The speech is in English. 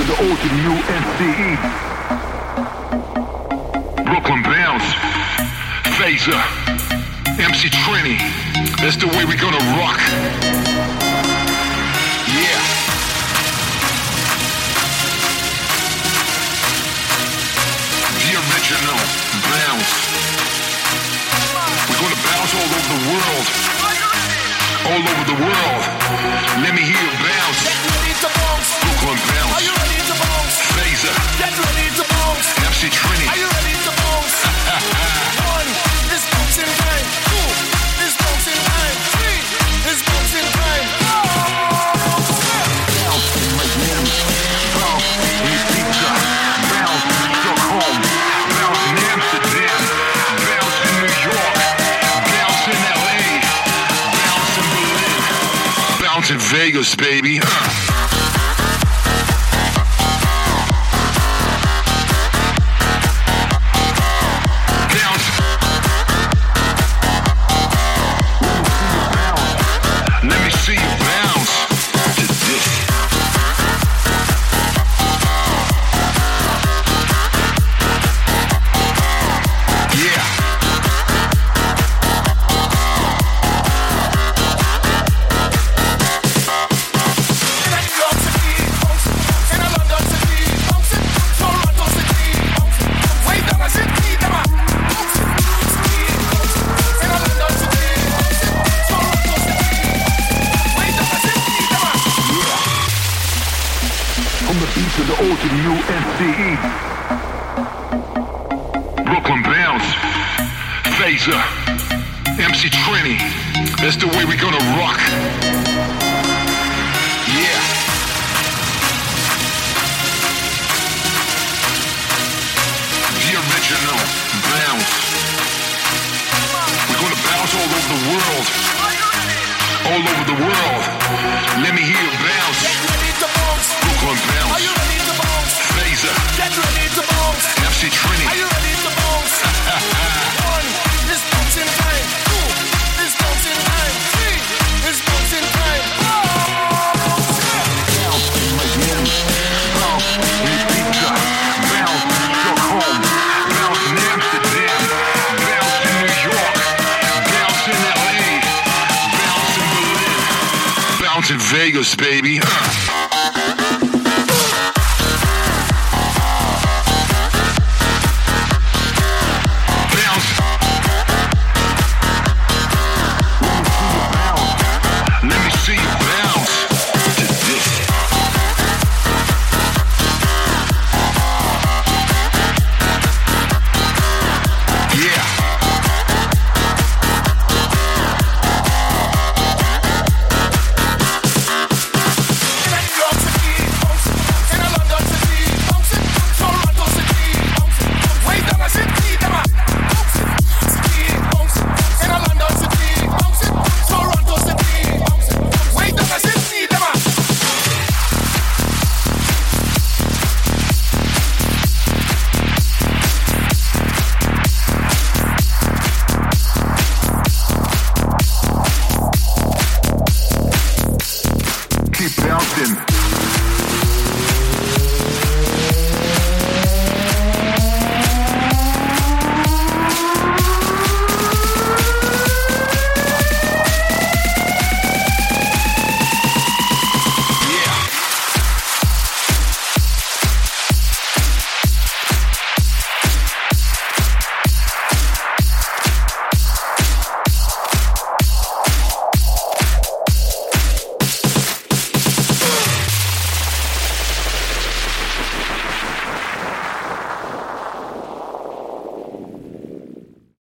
to the new UNCE. Brooklyn Bounce, Phaser, MC Trini. That's the way we're gonna rock. Yeah. The original bounce. We're gonna bounce all over the world. All over the world. Let me hear you bounce. Vegas, baby. Uh. the O to the U, S, D, E. Brooklyn Bounce, Phaser, MC Trini. That's the way we gonna rock. Yeah. The original Bounce. We gonna bounce all over the world. All over the world. Let me hear bounce. Brooklyn Bounce. Vegas, baby. Uh. Listen.